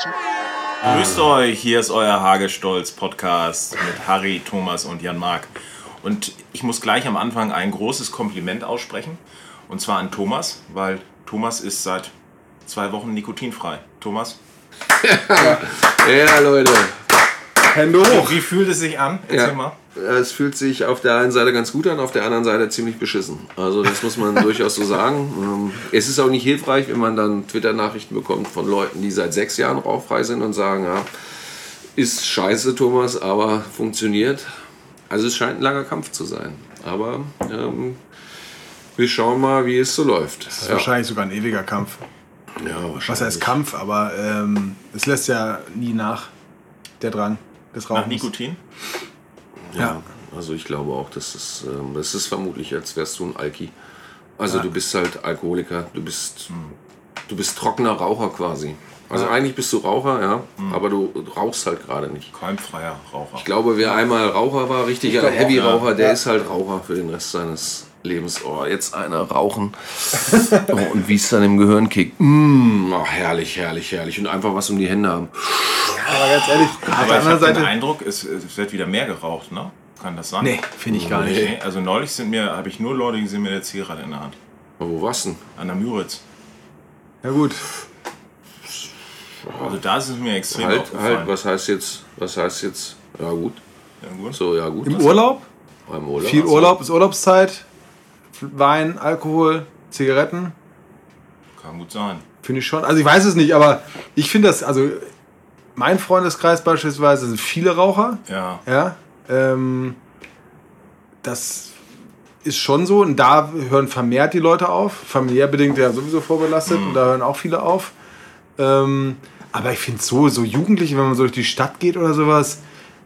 quatschen. Grüßt euch, hier ist euer Hagestolz-Podcast mit Harry, Thomas und Jan Mark. Und ich muss gleich am Anfang ein großes Kompliment aussprechen. Und zwar an Thomas, weil Thomas ist seit zwei Wochen nikotinfrei. Thomas? Ja, Leute. Hände hoch. Wie fühlt es sich an? Erzähl Ja. mal. Es fühlt sich auf der einen Seite ganz gut an, auf der anderen Seite ziemlich beschissen. Also das muss man durchaus so sagen. Ähm, Es ist auch nicht hilfreich, wenn man dann Twitter-Nachrichten bekommt von Leuten, die seit sechs Jahren rauchfrei sind und sagen, ja, ist scheiße, Thomas, aber funktioniert. Also es scheint ein langer Kampf zu sein. Aber ähm, wir schauen mal, wie es so läuft. Das ist wahrscheinlich sogar ein ewiger Kampf. Ja, Was heißt Kampf, aber ähm, es lässt ja nie nach, der Drang des Nach Rauchens. Nikotin? Ja, also ich glaube auch, dass es, ähm, das ist vermutlich, als wärst du ein Alki. Also du bist halt Alkoholiker, du bist, du bist trockener Raucher quasi. Also eigentlich bist du Raucher, ja, aber du rauchst halt gerade nicht. Keimfreier Raucher. Ich glaube, wer einmal Raucher war, richtiger Heavy-Raucher, der Ja. ist halt Raucher für den Rest seines Lebens. Oh, jetzt einer rauchen. oh, und wie es dann im Gehirn kickt. Mm, oh, herrlich, herrlich, herrlich. Und einfach was um die Hände haben. Aber ganz ehrlich, auf Aber der ich habe anderen den Seite. Eindruck, es, es wird wieder mehr geraucht, ne? Kann das sein? Nee, finde ich gar nicht. Nee, also neulich sind mir, habe ich nur Leute gesehen mit der Zigarette in der Hand. Aber wo war's denn? An der Müritz. Ja gut, Also da ist es mir extrem Halt, aufgefallen. halt, was heißt jetzt, was heißt jetzt? Ja gut, Ja, gut. so, ja gut. im Urlaub, Beim Urlaub. viel Also, Urlaub, ist Urlaubszeit, Wein, Alkohol, Zigaretten, Kann gut sein. finde ich schon. Also ich weiß es nicht, aber ich finde das, also mein Freundeskreis beispielsweise sind viele Raucher. Ja. Ja, ähm, das ist schon so. Und da hören vermehrt die Leute auf. Familiär bedingt ja sowieso vorbelastet. Und da hören auch viele auf. Ähm, aber ich finde so, so Jugendliche, wenn man so durch die Stadt geht oder sowas,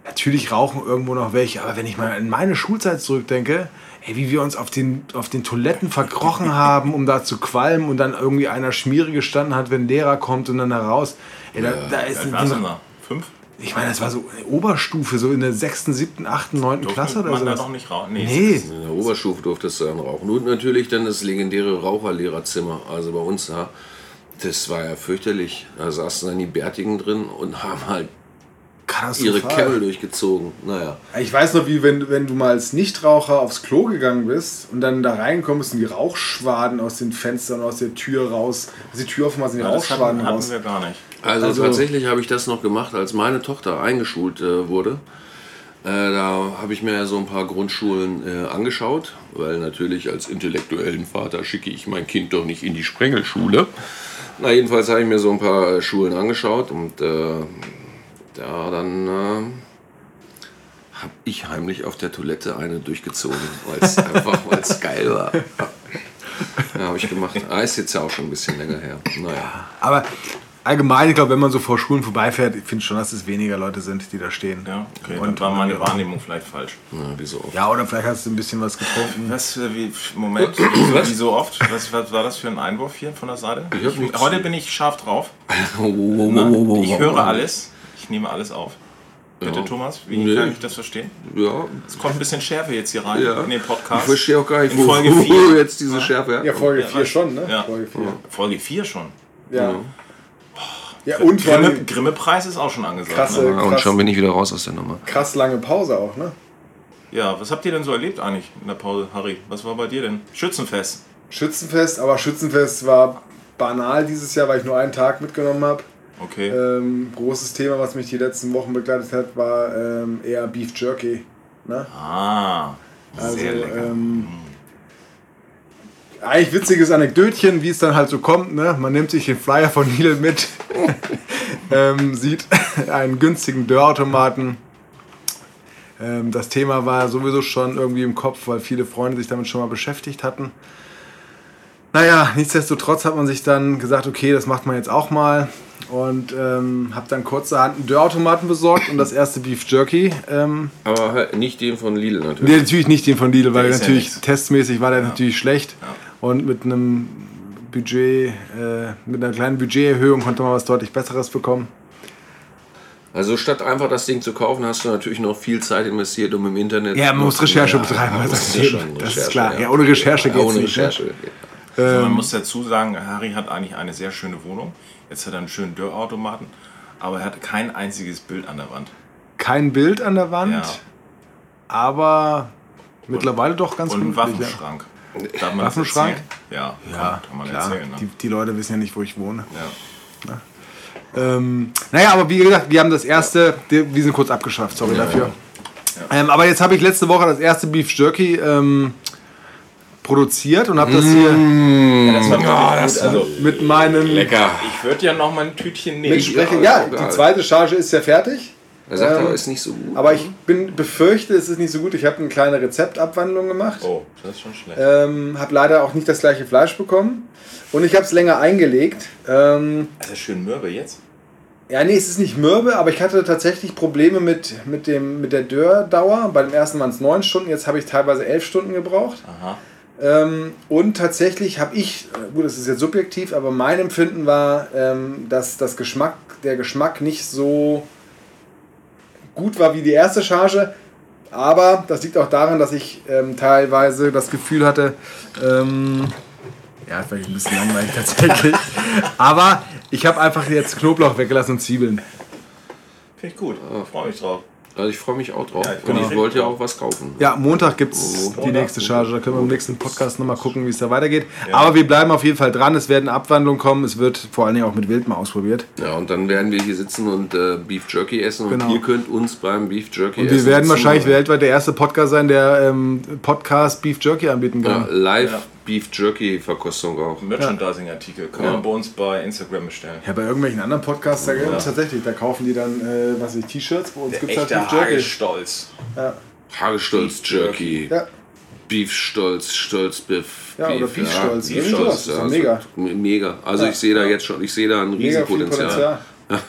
natürlich rauchen irgendwo noch welche. Aber wenn ich mal in meine Schulzeit zurückdenke, ey, wie wir uns auf den, auf den Toiletten verkrochen haben, um da zu qualmen und dann irgendwie einer Schmiere gestanden hat, wenn ein Lehrer kommt und dann heraus. Ey, da, da Wie ist warst du da? Fünf? ich meine, das war so eine Oberstufe, so in der sechsten, siebten, achten, neunten Klasse oder man so. da noch nicht rauchen? Nee. Nee, In der Oberstufe durftest du dann rauchen. Und natürlich dann das legendäre Raucherlehrerzimmer. Also bei uns, ja, das war ja fürchterlich. Da saßen dann die Bärtigen drin und haben halt ihre. Kämmel durchgezogen. Naja. Ich weiß noch, wie wenn, wenn du mal als Nichtraucher aufs Klo gegangen bist und dann da reinkommst und die Rauchschwaden aus den Fenstern, aus der Tür raus, also die Tür offen sind die Ja, das Rauchschwaden hatten, hatten raus. wir gar nicht. Also, Also- tatsächlich habe ich das noch gemacht, als meine Tochter eingeschult äh, wurde. Äh, da habe ich mir so ein paar Grundschulen äh, angeschaut, weil natürlich als intellektuellen Vater schicke ich mein Kind doch nicht in die Sprengelschule. Na, jedenfalls habe ich mir so ein paar äh, Schulen angeschaut und äh, da dann äh, habe ich heimlich auf der Toilette eine durchgezogen, weil es einfach weil's geil war. Ja, habe ich gemacht. Ah, ist jetzt ja auch schon ein bisschen länger her. Naja. Aber allgemein, ich glaube, wenn man so vor Schulen vorbeifährt, ich finde schon, dass es weniger Leute sind, die da stehen. Ja, okay. Und- war meine Wahrnehmung vielleicht falsch. Ja, wie so oft. Ja, oder vielleicht hast du ein bisschen was getrunken. Was, äh, wie, Moment, wieso, wie so oft? Was, was war das für ein Einwurf hier von der Seite? Ich heute bin ich scharf drauf. Ich höre alles. Ich nehme alles auf. Bitte, Ja. Thomas, wie Nee. kann ich das verstehen? Ja, Es kommt ein bisschen Schärfe jetzt hier rein ja. in den Ich Podcast. verstehe auch gar nicht, In wo, Folge wo vier. jetzt diese Schärfe. Ja, Folge Ja, 4 schon, ne? ja. Folge 4. Folge 4 schon. Ja. Ja, und Grimme, allem Grimme-Preis ist auch schon angesagt. krasse, Ne? Und krass, schon bin ich wieder raus aus der Nummer. krass lange Pause auch, ne? Ja, was habt ihr denn so erlebt eigentlich in der Pause, Harry? Was war bei dir denn? Schützenfest. Schützenfest, aber Schützenfest war banal dieses Jahr, weil ich nur einen Tag mitgenommen habe. Okay. Ähm, großes Thema, was mich die letzten Wochen begleitet hat, war ähm, eher Beef Jerky. Ne? ah, Also, sehr lecker. ähm, eigentlich witziges Anekdötchen, wie es dann halt so kommt. Ne? Man nimmt sich den Flyer von Lidl mit, ähm, sieht einen günstigen Dörrautomaten. Ähm, das Thema war sowieso schon irgendwie im Kopf, weil viele Freunde sich damit schon mal beschäftigt hatten. Naja, nichtsdestotrotz hat man sich dann gesagt, okay, das macht man jetzt auch mal. Und ähm, habe dann kurzerhand einen Dörrautomaten besorgt und das erste Beef Jerky ähm, Aber halt nicht den von Lidl natürlich. Nee, natürlich nicht den von Lidl, weil ja natürlich nix. testmäßig war der natürlich schlecht. Ja. Und mit einem Budget, äh, mit einer kleinen Budgeterhöhung konnte man was deutlich Besseres bekommen. Also statt einfach das Ding zu kaufen, hast du natürlich noch viel Zeit investiert, um im Internet... Ja, man muss Recherche Ja, betreiben, also das das ist das klar. Ja, ohne Recherche Ja, geht's ohne nicht, ne? Recherche. Also Ähm. man muss dazu sagen, Harry hat eigentlich eine sehr schöne Wohnung. Jetzt hat er einen schönen Dörrautomaten. aber er hatte kein einziges Bild an der Wand. Kein Bild an der Wand, Ja. aber mittlerweile doch ganz Und einen ja. Waffenschrank. Darf man das Waffenschrank? Ja, Ja, kann man klar. erzählen. Ne? Die, die Leute wissen ja nicht, wo ich wohne. Ja. Ähm, naja, aber wie gesagt, wir haben das erste, wir sind kurz abgeschafft, sorry dafür. Ähm, aber jetzt habe ich letzte Woche das erste Beef Jerky ähm, produziert und habe das hier Das war wirklich gut. Also, mit meinem. Lecker. ich würde ja noch mal ein Tütchen nehmen. Ja, Ja, die zweite Charge ist ja fertig. Er sagt Ähm, aber, ist nicht so gut. Aber ich bin befürchte, es ist nicht so gut. Ich habe eine kleine Rezeptabwandlung gemacht. Oh, das ist schon schlecht. Ähm, habe leider auch nicht das gleiche Fleisch bekommen. Und ich habe es länger eingelegt. Ähm, Das ist schön mürbe jetzt. ja, nee, es ist nicht mürbe, aber ich hatte tatsächlich Probleme mit, mit, dem, mit der Dörrdauer. Bei dem ersten waren es neun Stunden, jetzt habe ich teilweise elf Stunden gebraucht. Aha. Ähm, und tatsächlich habe ich, äh, gut, das ist jetzt subjektiv, aber mein Empfinden war, ähm, dass das Geschmack, der Geschmack nicht so gut war wie die erste Charge. Aber das liegt auch daran, dass ich ähm, teilweise das Gefühl hatte, ähm, ja, vielleicht ein bisschen langweilig tatsächlich. aber ich habe einfach jetzt Knoblauch weggelassen und Zwiebeln. Finde ich gut. Freue mich drauf. Also ich freue mich auch drauf. Ja, ich und ich wollte ja auch was kaufen. Ja, Montag gibt es die Montag. nächste Charge. Da können wir im nächsten Podcast nochmal gucken, wie es da weitergeht. Aber wir bleiben auf jeden Fall dran. Es werden Abwandlungen kommen. Es wird vor allen Dingen auch mit Wild mal ausprobiert. Ja, und dann werden wir hier sitzen und äh, Beef Jerky essen. Genau. Und ihr könnt uns beim Beef Jerky Und essen. wir werden wahrscheinlich weltweit der erste Podcast sein, der ähm, Podcast Beef Jerky anbieten ja, kann. live Ja. Beef Jerky Verkostung auch. Merchandising-Artikel kann Ja. man bei uns bei Instagram bestellen. Ja, bei irgendwelchen anderen Podcasts, da tatsächlich, da kaufen die dann, äh, was weiß ich, T-Shirts. Bei uns Der gibt es halt echte Beef Jerky. Hagestolz. Ja. Hagestolz Beef Jerky. Ja. Beef Stolz, Stolzbiff. Ja, oder Beef Stolz. Beef Stolz. Ja, also mega. me- Mega. Also Ja. ich sehe da jetzt schon, ich sehe da ein Mega viel Riesenpotenzial. Potenzial.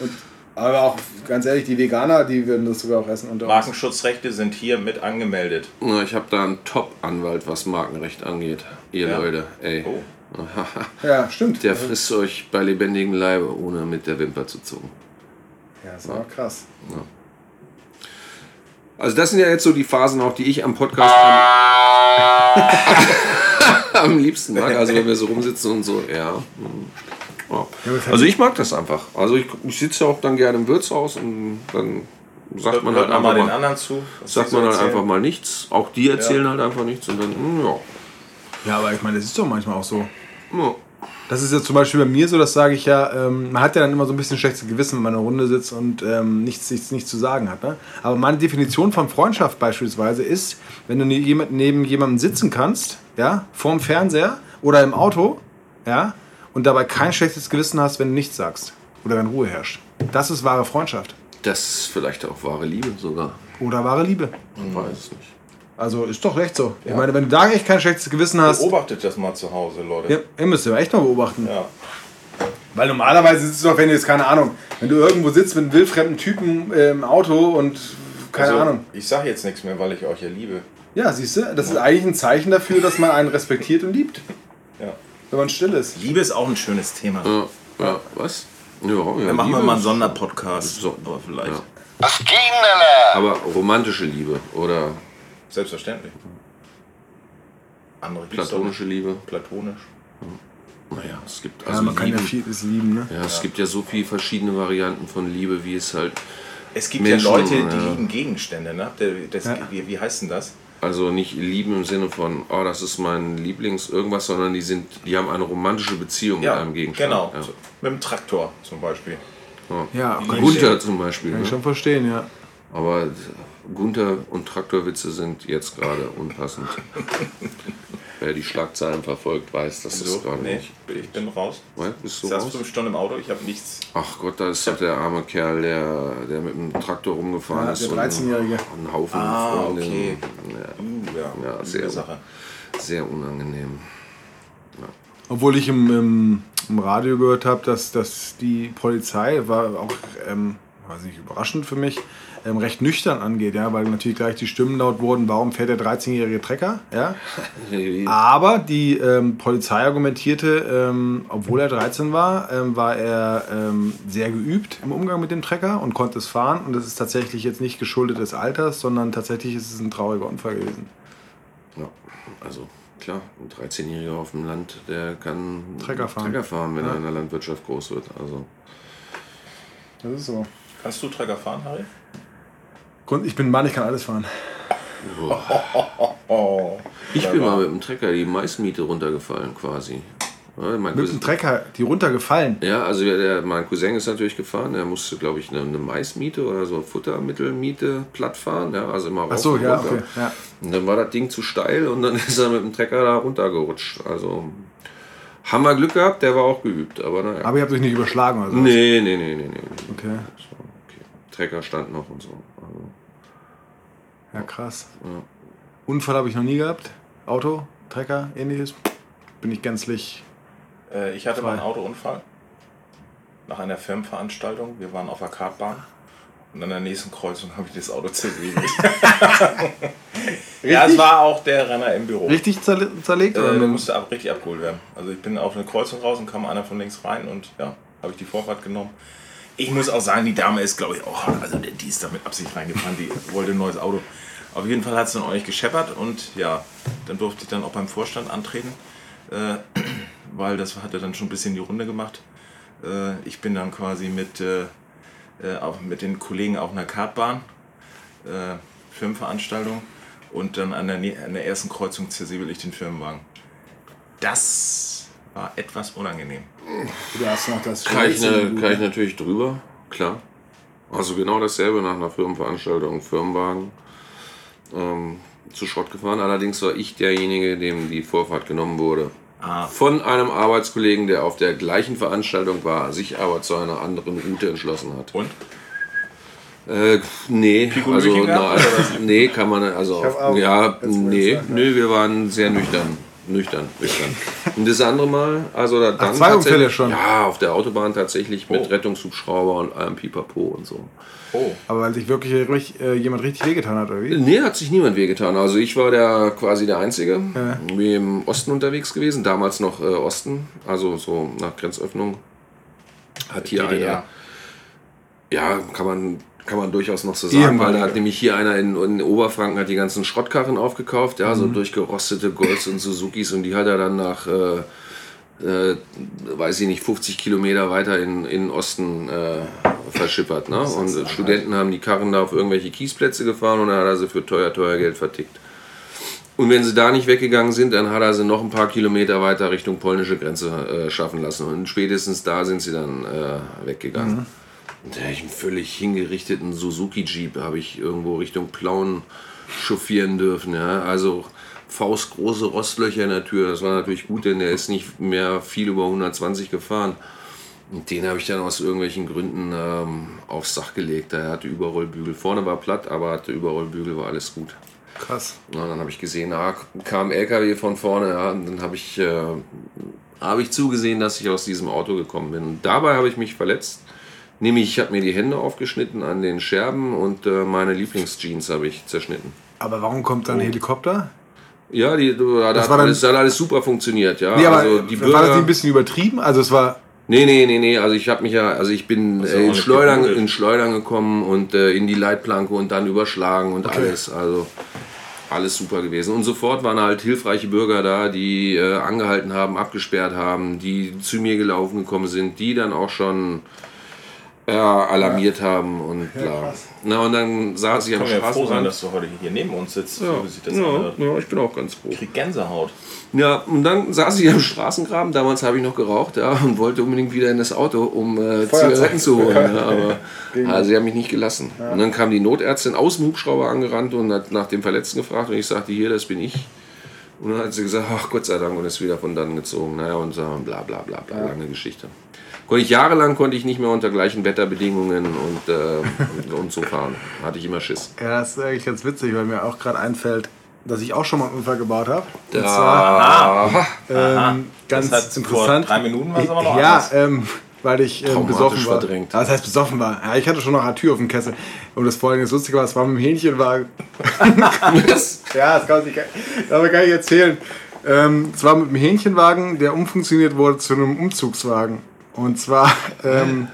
Und, aber auch, ganz ehrlich, die Veganer, die würden das sogar auch essen. Unter. Markenschutzrechte sind hier mit angemeldet. Na, ich habe da einen Top-Anwalt, was Markenrecht angeht. Ihr Ja. Leute, ey. Oh. Ja, stimmt. Der frisst euch bei lebendigem Leibe, ohne mit der Wimper zu zucken. Ja, das war krass. Also das sind ja jetzt so die Phasen auch, die ich am Podcast am, am liebsten mag. Also wenn wir so rumsitzen und so, ja. Ja. Also ich mag das einfach. Also ich, ich sitze ja auch dann gerne im Wirtshaus und dann sagt man halt Hört mal einfach den mal, anderen zu. sagt man halt erzählen. einfach mal nichts. Auch die erzählen halt einfach nichts und dann, hm, ja. Ja, aber ich meine, das ist doch manchmal auch so. ja. Das ist jetzt zum Beispiel bei mir so, das sage ich ja, ähm, man hat ja dann immer so ein bisschen schlechtes Gewissen, wenn man in einer Runde sitzt und ähm, nichts, nichts, nichts zu sagen hat. Ne? Aber meine Definition von Freundschaft beispielsweise ist, wenn du ne- jemand- neben jemandem sitzen kannst, ja, vorm Fernseher oder im Auto, ja, und dabei kein schlechtes Gewissen hast, wenn du nichts sagst oder wenn Ruhe herrscht. Das ist wahre Freundschaft Das ist vielleicht auch wahre Liebe sogar. oder wahre Liebe. Man weiß es nicht. Also ist doch recht so. Ich meine, wenn du da echt kein schlechtes Gewissen hast, Beobachtet das mal zu Hause, Leute. ja, ihr müsst ja echt mal beobachten. Ja. Weil normalerweise ist es doch, wenn du jetzt keine Ahnung, wenn du irgendwo sitzt mit einem wildfremden Typen äh, im Auto und keine Also, Ahnung. Ich sage jetzt nichts mehr, weil ich euch ja liebe. Ja, siehst du, das ist eigentlich ein Zeichen dafür, dass man einen respektiert und liebt, Ja. Wenn man still ist. Liebe ist auch ein schönes Thema. Ja, ja was? Ja, ja, Dann machen wir Liebe mal einen Sonderpodcast. So. Aber vielleicht. Ja. Was ging denn da? Aber romantische Liebe oder Selbstverständlich. Andere platonische Liebe. Platonisch. Naja, es gibt Ja, also man kann ja Lieben- vieles lieben, ne? Ja, es gibt ja so viele verschiedene Varianten von Liebe, wie es halt, Es gibt Menschen, ja Leute, die ja. lieben Gegenstände. Ne? Das, Ja. wie, wie heißt denn das? Also nicht lieben im Sinne von, oh, das ist mein Lieblings irgendwas, sondern die sind, die haben eine romantische Beziehung mit einem Gegenstand. genau. Ja. So, Mit dem Traktor zum Beispiel. Ja, ich, Gunther zum Beispiel. kann ich Ne? schon verstehen, ja. Aber Gunther und Traktorwitze sind jetzt gerade unpassend. Wer die Schlagzeilen verfolgt, weiß, dass das So, gerade nee, nicht. ich bin raus. Ja, bist du Ich saß raus? fünf Stunden im Auto, ich habe nichts. Ach Gott, da ist doch der arme Kerl, der, der mit dem Traktor rumgefahren Ja, ist. der und 13-Jährige. Einen Haufen Ah, Freundinnen. Uh, ja, Ja, sehr- gute Sache. Ja, sehr unangenehm. Obwohl ich im, im, im Radio gehört habe, dass, dass die Polizei, war auch, ähm, weiß nicht, überraschend für mich, ähm, recht nüchtern angeht, ja, weil natürlich gleich die Stimmen laut wurden, warum fährt der 13-jährige Trecker, ja. Aber die ähm, Polizei argumentierte, ähm, obwohl er 13 war, ähm, war er ähm, sehr geübt im Umgang mit dem Trecker und konnte es fahren. Und das ist tatsächlich jetzt nicht geschuldet des Alters, sondern tatsächlich ist es ein trauriger Unfall gewesen. Ja, also klar, ein 13-Jähriger auf dem Land, der kann Trecker fahren. Trecker fahren wenn Ja. er in der Landwirtschaft groß wird. Also Das ist so. Kannst du Trecker fahren, Harry? Grund, ich bin ein Mann, ich kann alles fahren. Oh. Ich bin mal mit dem Trecker die Maismiete runtergefallen quasi. Ja, mein Mit Cousin- dem Trecker, die runtergefallen. Ja, also der, der, mein Cousin ist natürlich gefahren. Der musste, glaube ich, eine, eine Maismiete oder so Futtermittelmiete platt fahren. Ja, also immer rauf Ach so, und ja, runter. okay. Ja. Und dann war das Ding zu steil und dann ist er mit dem Trecker da runtergerutscht. Also haben wir Glück gehabt, der war auch geübt. Aber naja. Aber ihr habt euch nicht überschlagen oder so. nee, nee, nee, nee, nee. Okay. So, okay. Trecker stand noch und so. Also, Ja, krass. Ja. Unfall habe ich noch nie gehabt. Auto, Trecker, ähnliches. Bin ich gänzlich. Äh, ich hatte mal einen. Autounfall nach einer Firmenveranstaltung. Wir waren auf der Kartbahn und an der nächsten Kreuzung habe ich das Auto zersägt. ja, es war auch der Renner im Büro. Richtig zerle zerlegt? Äh, oder der musste ab, richtig abgeholt werden. Also ich bin auf eine Kreuzung raus und kam einer von links rein und ja, habe ich die Vorfahrt genommen. Ich muss auch sagen, die Dame ist, glaube ich, auch, also die ist da mit Absicht reingefahren, die wollte ein neues Auto. Auf jeden Fall hat es dann auch nicht gescheppert und ja, dann durfte ich dann auch beim Vorstand antreten, äh, weil das hatte dann schon ein bisschen die Runde gemacht. Äh, ich bin dann quasi mit, äh, äh, auch mit den Kollegen auf einer Kartbahn, äh, Firmenveranstaltung und dann an der, an der ersten Kreuzung zersäbel ich den Firmenwagen. Das war etwas unangenehm. Du hast noch das kann, ich, ne, kann ich natürlich drüber, klar. Also genau dasselbe nach einer Firmenveranstaltung, Firmenwagen ähm, zu Schrott gefahren. Allerdings war ich derjenige, dem die Vorfahrt genommen wurde. Ah. Von einem Arbeitskollegen, der auf der gleichen Veranstaltung war, sich aber zu einer anderen Route entschlossen hat. Und? Äh, nee, also na, nee, kann man also ja, nee, nö, wir waren sehr nüchtern, nüchtern, nüchtern. Und das andere Mal, also da dann zwei Unfälle tatsächlich- schon? Ja, auf der Autobahn tatsächlich mit Oh. Rettungshubschrauber und allem Pipapo und so. Oh, Aber weil sich wirklich äh, jemand richtig wehgetan hat, oder wie? Nee, hat sich niemand wehgetan. Also ich war der quasi der Einzige. Ja. Wie im Osten unterwegs gewesen, damals noch äh, Osten, also so nach Grenzöffnung. Hat hier DDR. einer. Ja, kann man, kann man durchaus noch so sagen, weil Ehemalige. da hat nämlich hier einer in, in Oberfranken hat die ganzen Schrottkarren aufgekauft, ja, so durchgerostete Golds und Suzukis und die hat er dann nach, äh, äh, weiß ich nicht, 50 Kilometer weiter in, in den Osten äh, verschippert. Ne? Und Studenten haben die Karren da auf irgendwelche Kiesplätze gefahren und dann hat er sie für teuer, teuer Geld vertickt. Und wenn sie da nicht weggegangen sind, dann hat er sie noch ein paar Kilometer weiter Richtung polnische Grenze äh, schaffen lassen. Und spätestens da sind sie dann äh, weggegangen. Und hab ich einen völlig hingerichteten Suzuki Jeep habe ich irgendwo Richtung Plauen chauffieren dürfen. Ja? Also faustgroße Rostlöcher in der Tür. Das war natürlich gut, denn der ist nicht mehr viel über 120 gefahren. Und den habe ich dann aus irgendwelchen Gründen ähm, aufs Dach gelegt. Er hatte Überrollbügel. Vorne war platt, aber hatte Überrollbügel, war alles gut. Krass. Ja, dann habe ich gesehen, ah, kam ein LKW von vorne, ja, und dann habe ich, äh, habe ich zugesehen, dass ich aus diesem Auto gekommen bin. Und dabei habe ich mich verletzt. Nämlich, ich habe mir die Hände aufgeschnitten an den Scherben und äh, meine Lieblingsjeans habe ich zerschnitten. Aber warum kommt dann ein Helikopter? Ja, die, da Das hat, war dann- alles, hat alles super funktioniert, ja. Nee, aber also die war das Bürger, nicht ein bisschen übertrieben? Also es war. Nee, nee, nee, nee. Also ich habe mich ja, also ich bin äh, auch in, Schleudern, in Schleudern gekommen und äh, in die Leitplanke und dann überschlagen und alles. Also alles super gewesen. Und sofort waren halt hilfreiche Bürger da, die äh, angehalten haben, abgesperrt haben, die zu mir gelaufen gekommen sind, die dann auch schon ja, alarmiert haben und bla. krass. Na und dann saß ich am können wir ja froh sein, Straßenrand. dass du heute hier neben uns sitzt, ja, so wie sich das ja, ja, ich bin auch ganz froh. Ich krieg Gänsehaut. Ja, und dann saß ich am Straßengraben, damals habe ich noch geraucht, ja, und wollte unbedingt wieder in das Auto, um äh. Zigaretten zu holen. Ja, aber also sie haben mich nicht gelassen. Und dann kam die Notärztin aus dem Hubschrauber angerannt und hat nach dem Verletzten gefragt und ich sagte, hier, das bin ich. Und dann hat sie gesagt, ach Gott sei Dank, und ist wieder von dann gezogen. Naja, und so, bla bla bla bla, lange Geschichte. Konnte ich jahrelang konnte ich nicht mehr unter gleichen Wetterbedingungen und, äh, und, und so fahren. Hatte ich immer Schiss. Ja, das ist eigentlich ganz witzig, weil mir auch gerade einfällt, dass ich auch schon mal einen Unfall gebaut habe. Und zwar Ah, ähm, ganz das hat interessant. Vor drei Minuten war es aber noch ja, anders. ähm, weil ich ähm, besoffen war. verdrängt. Ja, das heißt besoffen war. Ja, ich hatte schon noch eine Tür auf dem Kessel. Und das vorhin das Lustige war, es war mit dem Hähnchenwagen. Ja, das kann, ich, das kann ich erzählen. Ähm, es war mit dem Hähnchenwagen, der umfunktioniert wurde zu einem Umzugswagen. Und zwar, ähm,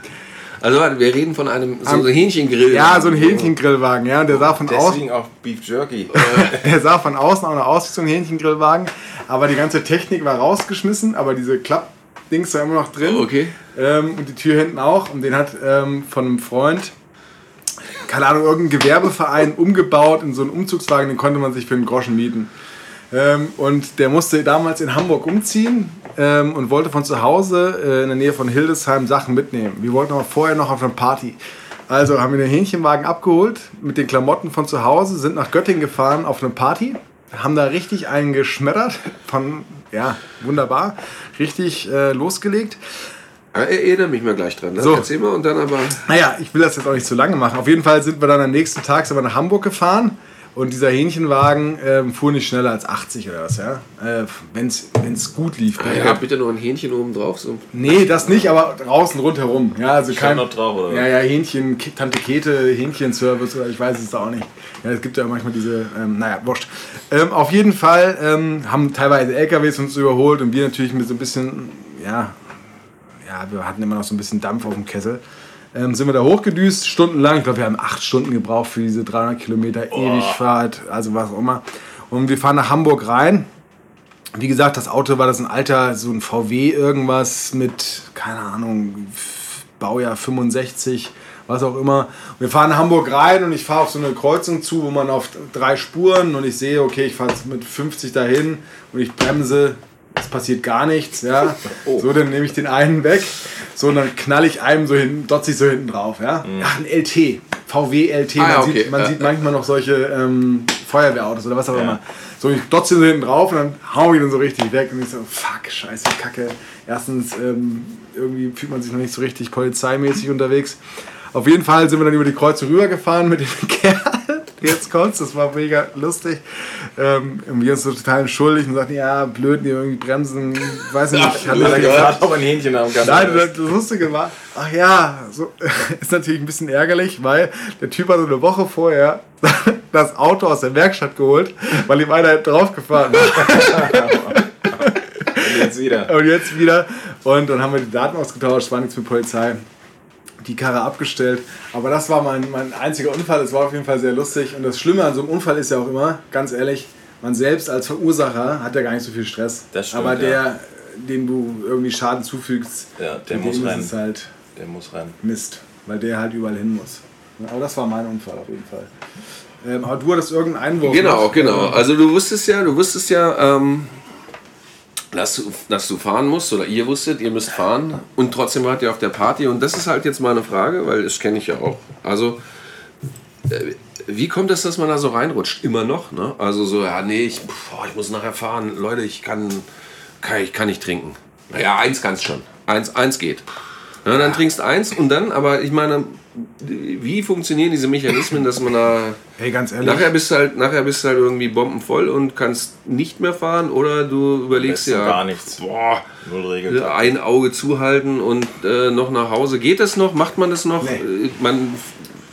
also warte, wir reden von einem so Am- Hähnchengrill. ja, so ein Hähnchengrillwagen, ja. Und der sah von außen, Deswegen auch Beef Jerky. der sah von außen auch noch aus wie so ein Hähnchengrillwagen. Aber die ganze Technik war rausgeschmissen, aber diese Klappdinger Dings war immer noch drin. Oh, okay. Ähm, und die Tür hinten auch. Und den hat ähm, von einem Freund, keine Ahnung, irgendein Gewerbeverein umgebaut in so einen Umzugswagen, den konnte man sich für einen Groschen mieten. Ähm, und der musste damals in Hamburg umziehen ähm, und wollte von zu Hause äh, in der Nähe von Hildesheim Sachen mitnehmen. Wir wollten aber vorher noch auf eine Party. Also haben wir den Hähnchenwagen abgeholt mit den Klamotten von zu Hause, sind nach Göttingen gefahren auf eine Party, haben da richtig einen geschmettert, von, ja, wunderbar, richtig äh, losgelegt. Ah, Erinnere mich mal gleich dran. Ne? So. Erzähl mal und dann aber. Naja, ich will das jetzt auch nicht zu lange machen. Auf jeden Fall sind wir dann am nächsten Tag sind wir nach Hamburg gefahren und dieser Hähnchenwagen ähm, fuhr nicht schneller als 80 oder was, ja. Äh, Wenn es gut lief. Ah, ja, bitte noch ein Hähnchen oben drauf. So. Nee, das nicht, aber draußen rundherum. Ja, also kein, noch drauf, oder? Ja, ja, Hähnchen, Tante Kete, Hähnchenservice oder ich weiß es auch nicht. Ja, es gibt ja manchmal diese, ähm, naja, wurscht. Ähm, auf jeden Fall ähm, haben teilweise LKWs uns überholt und wir natürlich mit so ein bisschen, ja, ja, wir hatten immer noch so ein bisschen Dampf auf dem Kessel. Ähm, sind wir da hochgedüst, stundenlang. Ich glaube, wir haben acht Stunden gebraucht für diese 300 Kilometer Ewigfahrt, also was auch immer. Und wir fahren nach Hamburg rein. Wie gesagt, das Auto war das ein alter, so ein VW irgendwas mit, keine Ahnung, Baujahr 65, was auch immer. Und wir fahren nach Hamburg rein und ich fahre auf so eine Kreuzung zu, wo man auf drei Spuren und ich sehe, okay, ich fahre mit 50 dahin und ich bremse, es passiert gar nichts, ja. Oh. So, dann nehme ich den einen weg, so und dann knall ich einem so hinten, dotze ich so hinten drauf, ja. Ach, ein LT, VW LT, Ah, man, ja, okay. sieht, man Ja, sieht ja. manchmal noch solche ähm, Feuerwehrautos oder was auch immer. So, ich dotze ihn so hinten drauf und dann hau ich ihn so richtig weg und ich so, fuck, scheiße, kacke. Erstens, ähm, irgendwie fühlt man sich noch nicht so richtig polizeimäßig unterwegs. Auf jeden Fall sind wir dann über die Kreuze rübergefahren mit dem Kerl. Jetzt kommt's, das war mega lustig. Ähm, und wir uns so total entschuldigt und sagten, ja, blöd, die irgendwie bremsen, weiß nicht, hat Hat er er gefragt, ob ein Hähnchen haben kann. Nein, das, Lustige war, ach ja, so, ist natürlich ein bisschen ärgerlich, weil der Typ hat so eine Woche vorher das Auto aus der Werkstatt geholt, weil ihm einer draufgefahren ist. Und jetzt wieder. Und jetzt wieder. Und dann haben wir die Daten ausgetauscht, war nichts mit Polizei. Die Karre abgestellt. Aber das war mein, mein einziger Unfall. Es war auf jeden Fall sehr lustig. Und das Schlimme an so einem Unfall ist ja auch immer, ganz ehrlich, man selbst als Verursacher hat ja gar nicht so viel Stress. Das stimmt, Aber der, ja. dem du irgendwie Schaden zufügst, Ja, der muss rein. halt Der muss rein. Mist, weil der halt überall hin muss. Aber das war mein Unfall auf jeden Fall. Ähm, aber du hattest irgendeinen Einwurf. Genau, noch? genau. Also du wusstest ja, du wusstest ja, ähm, dass, du, dass du fahren musst oder ihr wusstet, ihr müsst fahren und trotzdem wart ihr auf der Party und das ist halt jetzt meine Frage, weil das kenne ich ja auch. Also äh, wie kommt es, dass man da so reinrutscht? Immer noch, ne? Also so, ja, nee, ich, boah, ich muss nachher fahren. Leute, ich kann, kann, ich kann nicht trinken. Naja, eins kannst schon. Eins, eins geht. Ja, dann trinkst eins und dann, aber ich meine, wie funktionieren diese Mechanismen, dass man da Hey, ganz ehrlich. Nachher bist du halt, nachher bist du halt irgendwie bombenvoll und kannst nicht mehr fahren oder du überlegst ja, gar nichts. boah, Null Regeln. ein Auge zuhalten und äh, noch nach Hause. Geht das noch? Macht man das noch? Nee. Äh, Man,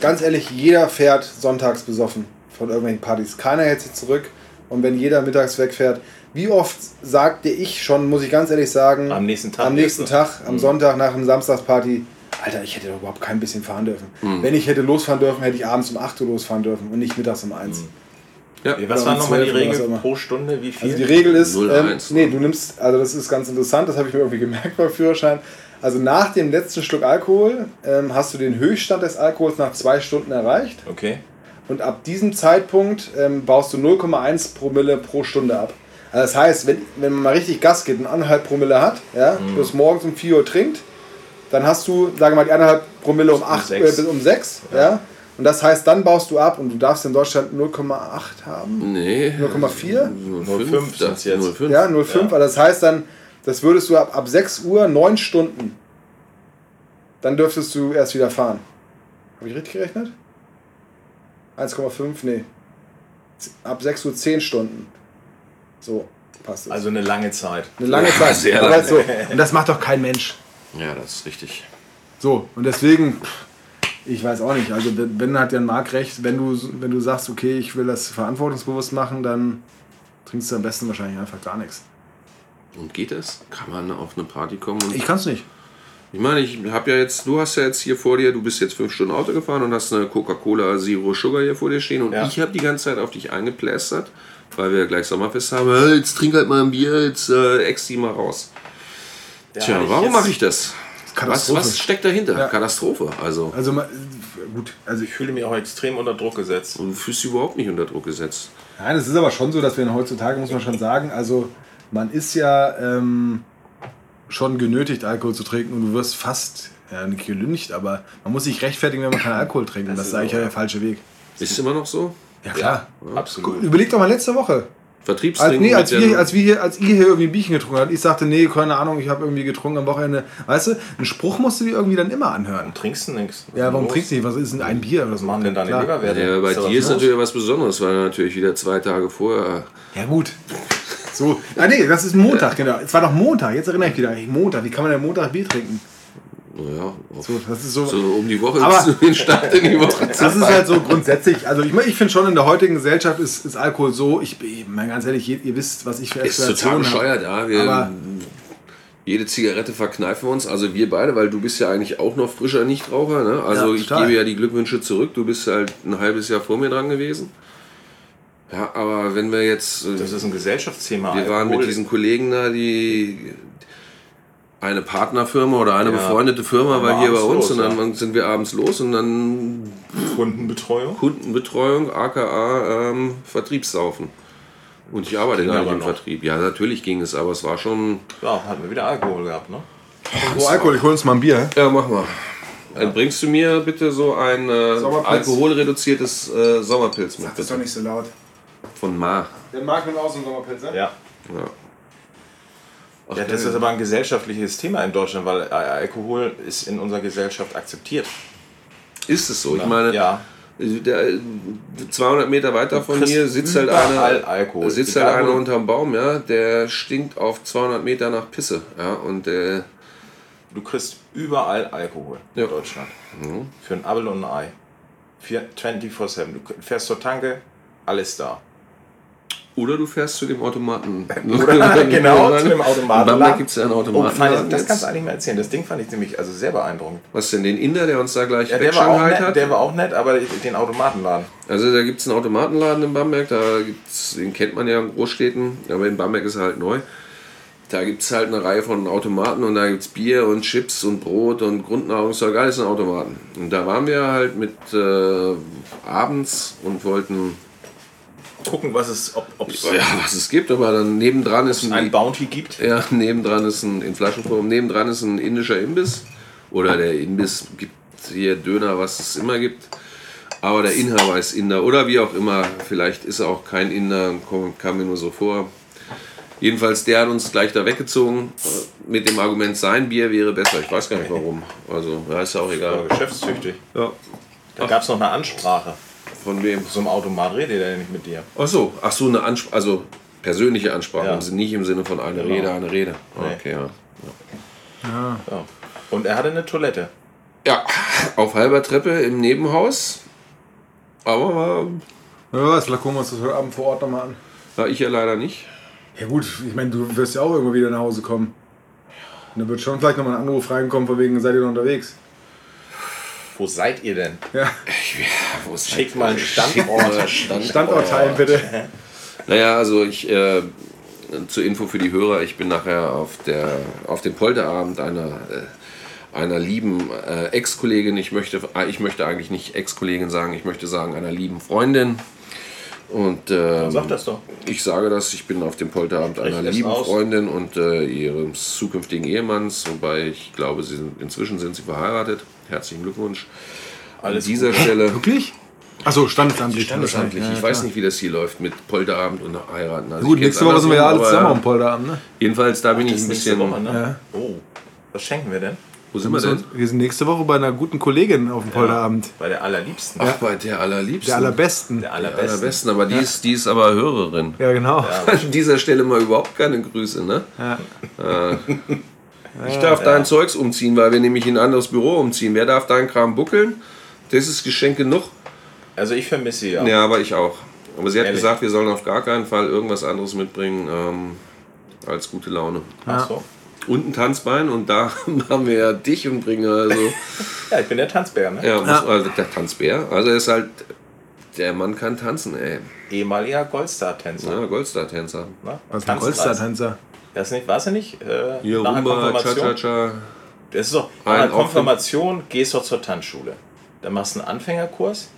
Ganz ehrlich, jeder fährt sonntags besoffen von irgendwelchen Partys. Keiner hält sich zurück. Und wenn jeder mittags wegfährt, wie oft sagte ich schon, muss ich ganz ehrlich sagen, Am nächsten Tag am nächsten? Tag, am Sonntag nach einem Samstagsparty, Alter, ich hätte doch überhaupt kein bisschen fahren dürfen. Hm. Wenn ich hätte losfahren dürfen, hätte ich abends um 8 Uhr losfahren dürfen und nicht mittags um 1. ja, Was Oder war nochmal die 12 oder was Regel pro Stunde? Wie viel? Also die Regel ist, 0,1, ähm, ne? nee, du nimmst, also das ist ganz interessant, das habe ich mir irgendwie gemerkt beim Führerschein. Also nach dem letzten Schluck Alkohol ähm, hast du den Höchststand des Alkohols nach zwei Stunden erreicht. okay. Und ab diesem Zeitpunkt ähm, baust du 0,1 Promille pro Stunde ab. Also das heißt, wenn, wenn man mal richtig Gas gibt und anderthalb Promille hat, ja, Mhm. bis morgens um 4 Uhr trinkt, dann hast du, sagen wir mal, die anderthalb Promille um 8 sechs. äh, bis um 6. Ja. Und das heißt, dann baust du ab und du darfst in Deutschland 0,8 haben. nee. 0,4? 0,5 sind's jetzt. 0,5. Ja, 0,5. Ja. Also das heißt dann, das würdest du ab, ab 6 Uhr 9 Stunden. Dann dürftest du erst wieder fahren. Habe ich richtig gerechnet? 1,5? Nee. Ab 6 Uhr 10 Stunden. So, passt es. Also eine lange Zeit. eine lange Ja, Zeit. sehr lange. so. Und das macht doch kein Mensch. Ja, das ist richtig. So, und deswegen, ich weiß auch nicht. Also, wenn hat Jan Mark recht, wenn du, wenn du sagst, okay, ich will das verantwortungsbewusst machen, dann trinkst du am besten wahrscheinlich einfach gar nichts. Und geht es? Kann man auf eine Party kommen? Und Ich kann es nicht. Ich meine, ich habe ja jetzt, du hast ja jetzt hier vor dir, du bist jetzt fünf Stunden Auto gefahren und hast eine Coca-Cola Zero Sugar hier vor dir stehen und Ja. ich habe die ganze Zeit auf dich eingeplästert, weil wir ja gleich Sommerfest haben. Hey, jetzt trink halt mal ein Bier, jetzt äh, ex die mal raus. Tja, warum mache ich das? Was, Katastrophe. was steckt dahinter? Ja. Katastrophe. Also, Also gut, also Ich fühle mich auch extrem unter Druck gesetzt. du fühlst dich überhaupt nicht unter Druck gesetzt. Nein, es ist aber schon so, dass wir heutzutage, muss man schon sagen, also man ist ja ähm, schon genötigt, Alkohol zu trinken und du wirst fast, ja nicht gelüncht, aber man muss sich rechtfertigen, wenn man keinen Alkohol trinkt. Und das, ist eigentlich ja ja. der falsche Weg. Ist immer noch so? Ja, klar. Absolut. Guck, Überleg doch mal letzte Woche. Als, Vertriebstrinken nee, als, wir, als, wir hier, als ihr hier irgendwie ein Bierchen getrunken habt, ich sagte, nee, keine Ahnung, ich habe irgendwie getrunken am Wochenende. Weißt du, einen Spruch musst du dir irgendwie dann immer anhören. Trinkst du nichts? Ja, warum trinkst du nicht? Was ist denn ein Bier oder so? Machen denn deine Klar. Leberwerte? ja, bei was dir ist los? natürlich was Besonderes, weil natürlich wieder zwei Tage vorher. Ja, gut. So. Ah, nee, das ist Montag, genau. Es war doch Montag, jetzt erinnere ich mich wieder. Montag, wie kann man denn Montag Bier trinken? Naja, So, das ist so. so um die Woche Aber- zu den Start in die Woche. zu Das ist halt so grundsätzlich. Also ich, ich finde schon in der heutigen Gesellschaft ist, ist Alkohol so. Ich meine ganz ehrlich, ihr, ihr wisst, was ich für ist total bescheuert, ja. Wir, Aber- jede Zigarette verkneifen wir uns, also wir beide, weil du bist ja eigentlich auch noch frischer Nichtraucher. Ne? Also Ja, ich gebe ja die Glückwünsche zurück. Du bist halt ein halbes Jahr vor mir dran gewesen. Ja, aber wenn wir jetzt, äh, Das ist ein Gesellschaftsthema. wir waren mit Alkohol. diesen Kollegen da, die eine Partnerfirma oder eine Ja. befreundete Firma war hier bei uns los, und dann ja. sind wir abends los und dann Kundenbetreuung. Kundenbetreuung, aka ähm, Vertriebssaufen. Und ich arbeite gar nicht im noch. Vertrieb. Ja, natürlich ging es, aber es war schon. Ja, hatten wir wieder Alkohol gehabt, ne? Wo Alkohol, ich hol uns mal ein Bier. Ja, mach mal. Dann bringst du mir bitte so ein äh, Sommerpilz. alkoholreduziertes äh, Sommerpilz mit, Das ist doch nicht so laut. Von Ma. Der mag mit aus dem Sommerpilz, ne? Ja. Ja. Ja, das ist aber ein gesellschaftliches Thema in Deutschland, weil Al- Alkohol ist in unserer Gesellschaft akzeptiert. ist es so? Ich meine, ja. der, äh, 200 Meter weiter von hier sitzt halt einer, Alkohol. sitzt halt einer unterm Baum, ja, der stinkt auf 200 Meter nach Pisse, ja, und äh, Du kriegst überall Alkohol Ja. in Deutschland. Für ein Apfel und ein Ei. Vier- 24-7. Du fährst zur Tanke, alles da. Oder du fährst zu dem Automaten. Oder genau, zu dem Automaten. In Bamberg gibt es ja einen Oh, Automaten. fand ich, das kannst du eigentlich mal erzählen. Das Ding fand ich nämlich also sehr beeindruckend. Was denn, den Inder, der uns da gleich Ja, der, war auch wegschanghait nett, hat? der war auch nett, aber den Automatenladen. Also da gibt es einen Automatenladen in Bamberg, da gibt's, den kennt man ja in Großstädten, aber in Bamberg ist er halt neu. Da gibt es halt eine Reihe von Automaten und da gibt es Bier und Chips und Brot und Grundnahrungszeug, alles in Automaten. Und da waren wir halt mit äh, abends und wollten, Gucken, was es, ob ja, was es gibt, aber dann nebendran ist ein ein, Bounty gibt. ja, nebendran ist ein, in Flaschenform, nebendran ist ein indischer Imbiss. Oder der Imbiss gibt hier Döner, was es immer gibt. Aber der Inhaber ist Inder oder wie auch immer. Vielleicht ist er auch kein Inder, kam- kam mir nur so vor. Jedenfalls, der hat uns gleich da weggezogen mit dem Argument, sein Bier wäre besser. Ich weiß gar nicht warum. Also, ja, ist ja auch egal. geschäftstüchtig. Ja. Da gab es noch eine Ansprache. Von wem? So ein Automat redet er nicht mit dir. Ach so, ach so, eine Ansprache, also persönliche Ansprache, Ja. also nicht im Sinne von eine Genau. Rede, eine Rede. Nee. Okay, ja. Ja. Und er hatte eine Toilette. Ja, auf halber Treppe im Nebenhaus. Aber war, Ja, was, vielleicht gucken wir uns das heute Abend vor Ort nochmal an. war ich ja leider nicht. Ja gut, ich meine, du wirst ja auch irgendwann wieder nach Hause kommen. Und dann wird schon vielleicht nochmal ein Anruf reinkommen, von wegen, seid ihr noch unterwegs? Wo seid ihr denn? Ja, Wo ist Schickt mal einen Standort. Standort. Standort teilen bitte. Naja, also ich, äh, zur Info für die Hörer, ich bin nachher auf, der, auf dem Polterabend einer, äh, einer lieben äh, Ex-Kollegin, ich möchte, äh, ich möchte eigentlich nicht Ex-Kollegin sagen, ich möchte sagen einer lieben Freundin. Und ähm, Sag das doch. ich sage das, ich bin auf dem Polterabend Sprich einer lieben aus. Freundin und äh, ihres zukünftigen Ehemanns, wobei ich glaube, sie sind, inzwischen sind sie verheiratet. Herzlichen Glückwunsch. Alles An dieser Stelle Wirklich? Achso, standesamtlich. standesamtlich. Ja, ich weiß nicht, wie das hier läuft mit Polterabend und heiraten. Also Gut, nächste Woche sind wir ja alle zusammen am Polterabend, ne? Jedenfalls, da bin ich ein nächste bisschen. Woche, ne? Ja. Oh. Was schenken wir denn? Wo sind wir denn? Wir sind nächste Woche bei einer guten Kollegin auf dem Polterabend. Bei der allerliebsten. Ach, bei der allerliebsten. Der allerbesten. Der Der allerbesten. allerbesten, aber die, ist, die ist aber Hörerin. Ja, genau. An dieser Stelle mal überhaupt keine Grüße, ne? Ja. Ich darf dein Zeugs umziehen, weil wir nämlich in ein anderes Büro umziehen. Wer darf deinen Kram buckeln? Das ist Geschenk genug. Also ich vermisse sie ja. Ja, aber ich auch. Aber sie hat Ehrlich? gesagt, wir sollen auf gar keinen Fall irgendwas anderes mitbringen ähm, als gute Laune. Ach so. Und ein Tanzbein und da haben wir ja dich und bringen also. Ja, ich bin der Tanzbär, ne? Ja, muss, also der Tanzbär. Also er ist halt. Der Mann kann tanzen, ey. Ehemaliger Goldstar-Tänzer. Ja, Goldstar-Tänzer. Ne? Was ist ein Goldstar-Tänzer? Das nicht, war es ja nicht? Äh, Hier nach der Rumba, Konfirmation? Cha-Cha-Cha. Das ist doch, nach Ein der Aufwind- Konfirmation gehst du doch zur Tanzschule. Dann machst du einen Anfängerkurs,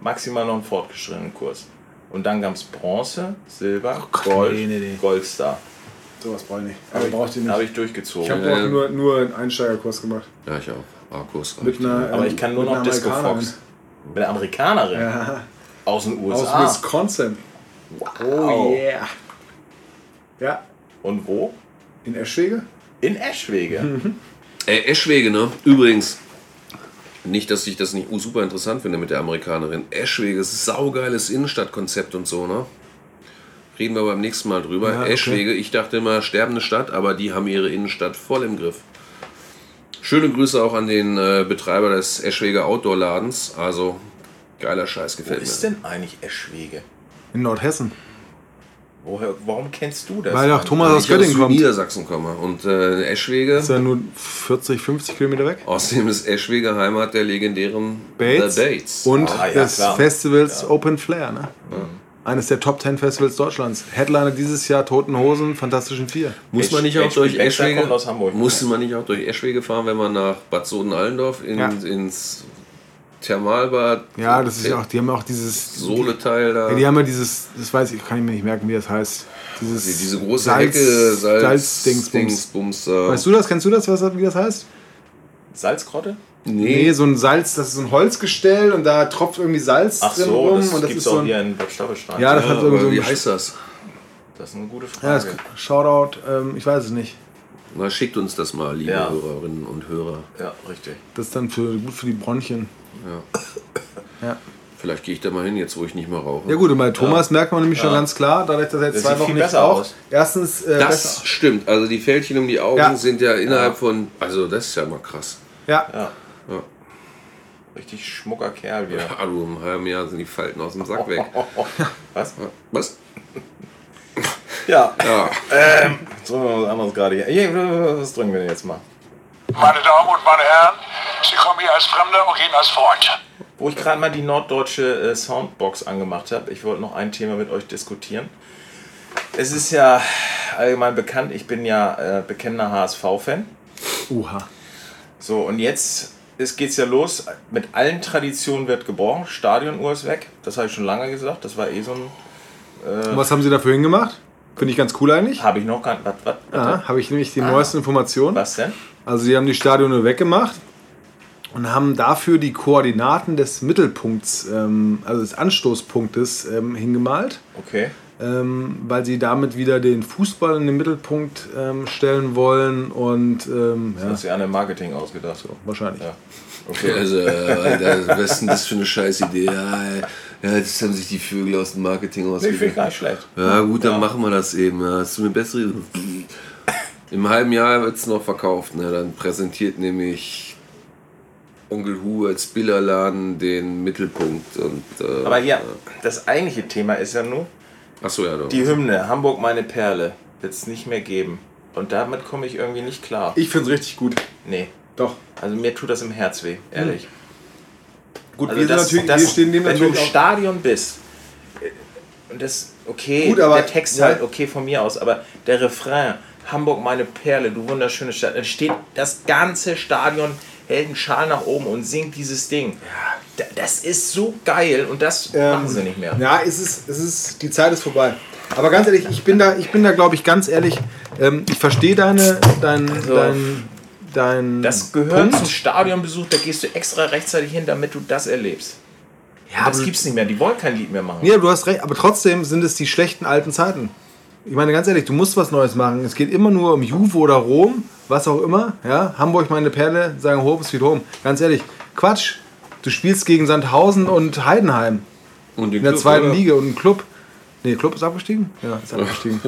maximal noch einen fortgeschrittenen Kurs. Und dann gab es Bronze, Silber, Gott, Gold, nee, nee, nee. Goldstar. Sowas brauche ich nicht. Aber braucht ihr nicht. Habe ich Ich durchgezogen. habe Ja, nur, nur einen Einsteigerkurs gemacht. Ja, ich auch. A-Kurs Mit einer, Aber ich kann nur noch einer Disco Amerikanerin. Fox. Mit einer Amerikanerin Ja, aus den aus USA. Wisconsin. wow. Oh yeah. Ja, Und wo? in Eschwege. In Eschwege. Äh, Eschwege, ne? Übrigens, nicht, dass ich das nicht super interessant finde mit der Amerikanerin. Eschwege, saugeiles Innenstadtkonzept und so, ne? Reden wir beim nächsten Mal drüber. Ja, okay. Eschwege, ich dachte immer, sterbende Stadt, aber die haben ihre Innenstadt voll im Griff. Schöne Grüße auch an den äh, Betreiber des Eschwege Outdoor-Ladens. Also, geiler Scheiß, Wo gefällt ist mir. denn eigentlich Eschwege? In Nordhessen. Woher, warum kennst du das? Weil auch Thomas aus ich aus Göttingen kommt. Niedersachsen komme. Und äh, Eschwege, Ist ja nur 40, 50 Kilometer weg. außerdem ist Eschwege Heimat der legendären Bates. The Bates. Und Ah, ja, des klar. Festivals Open Flair. Ne? Eines der Top 10 Festivals Deutschlands. Headliner dieses Jahr Toten Hosen, Fantastischen Vier. Muss man nicht auch durch H- H- Eschwege? kommt aus Hamburg. Musste man nicht auch durch Eschwege fahren, wenn man nach Bad Soden-Allendorf in, Ja. ins Thermalbad? Ja, das ist ja auch, die haben ja auch dieses. Sohleteil da. Ja, die haben ja dieses, das weiß ich, kann ich mir nicht merken, wie das heißt. Dieses Die- diese große Salz, Hecke, Salz, Salzdingsbums. Weißt du das? Kennst du das, was, wie das heißt? Salzgrotte? Nee, so ein Salz, das ist so ein Holzgestell und da tropft irgendwie Salz Ach drin so, rum das und das gibt ist es so auch ein. hier in Bad Staffelstein. Ja, das Ja, hat irgendwie so wie heißt das? Das ist eine gute Ja, Frage. Shoutout, ähm, ich weiß es nicht. Na, schickt uns das mal, liebe Ja. Hörerinnen und Hörer. Ja, richtig. Das ist dann für, gut für die Bronchien. Ja. Vielleicht gehe ich da mal hin, jetzt wo ich nicht mehr rauche. Ja gut, und bei Thomas merkt man nämlich schon Ja. ganz klar, dadurch, dass er jetzt Das zwei sieht Wochen viel nicht besser raucht. aus. Erstens, äh, Das besser. stimmt. Also die Fältchen um die Augen Ja. sind ja innerhalb Ja. von. Also das ist ja mal krass. Ja. Ja. Ja. Richtig schmucker Kerl wieder. Ah, du, im halben Jahr sind die Falten aus dem Sack weg. Was? Was? Ja. Ja. Ähm, so, was anderes gerade hier. hier. Was trinken wir denn jetzt mal? Meine Damen und meine Herren, Sie kommen hier als Fremder und gehen als Freund. Wo ich gerade mal die norddeutsche äh, Soundbox angemacht habe, ich wollte noch ein Thema mit euch diskutieren. Es ist ja allgemein bekannt, ich bin ja äh, bekennender HSV-Fan. Uha. So, und jetzt ist, geht's ja los. Mit allen Traditionen wird gebrochen. Stadionuhr ist weg. Das habe ich schon lange gesagt. Das war eh so ein. Und was haben sie dafür hingemacht? Finde ich ganz cool eigentlich. Habe ich noch gar nicht. Ja, habe ich nämlich die neuesten Informationen. was denn? Also sie haben die Stadione weggemacht und haben dafür die Koordinaten des Mittelpunkts, ähm, also des Anstoßpunktes ähm, hingemalt, Okay. ähm, weil sie damit wieder den Fußball in den Mittelpunkt ähm, stellen wollen und ähm, ja, Hast du ja an dem Marketing ausgedacht. So. wahrscheinlich. Ja. Okay. Also, Alter, was ist denn das für eine scheiß Idee? Ja, ja, das haben sich die Vögel aus dem Marketing Nee, finde ich gar nicht schlecht. Ja, gut, dann Ja. machen wir das eben. Ja, hast du eine bessere Im halben Jahr wird es noch verkauft. Ne? Dann präsentiert nämlich Onkel Hu als Billerladen den Mittelpunkt. Und, äh, Aber ja, das eigentliche Thema ist ja nur, Achso, ja, doch. die Hymne Hamburg meine Perle wird es nicht mehr geben. Und damit komme ich irgendwie nicht klar. Ich finde es richtig gut. Nee. Doch. Also mir tut das im Herz weh, ehrlich. Gut, Also wir, sind das, natürlich, das, wir stehen dem wenn du im natürlich auch. Stadion bist äh, und das, okay, Gut, aber- der Text ja. halt okay von mir aus, aber der Refrain, Hamburg meine Perle, du wunderschöne Stadt, dann steht das ganze Stadion, hält einen Schal nach oben und singt dieses Ding. Da- Das ist so geil und das Ähm, machen sie nicht mehr. Ja, es ist, es ist, die Zeit ist vorbei. Aber ganz ehrlich, ich bin da, ich bin da, glaube ich, ganz ehrlich, ähm, ich verstehe deine, dein, dein, dein Das gehört Punkt. zum Stadionbesuch, da gehst du extra rechtzeitig hin, damit du das erlebst. Ja, das gibt's nicht mehr, die wollen kein Lied mehr machen. Ja, du hast recht, aber trotzdem sind es die schlechten alten Zeiten. Ich meine, ganz ehrlich, du musst was Neues machen. Es geht immer nur um Juve oder Rom, was auch immer. Ja, Hamburg, meine Perle, sagen Home sweet home. Ganz ehrlich, Quatsch. Du spielst gegen Sandhausen und Heidenheim Und den in der Club, zweiten oder? Liga und ein Club. Nee, Club ist abgestiegen? Ja, ist abgestiegen.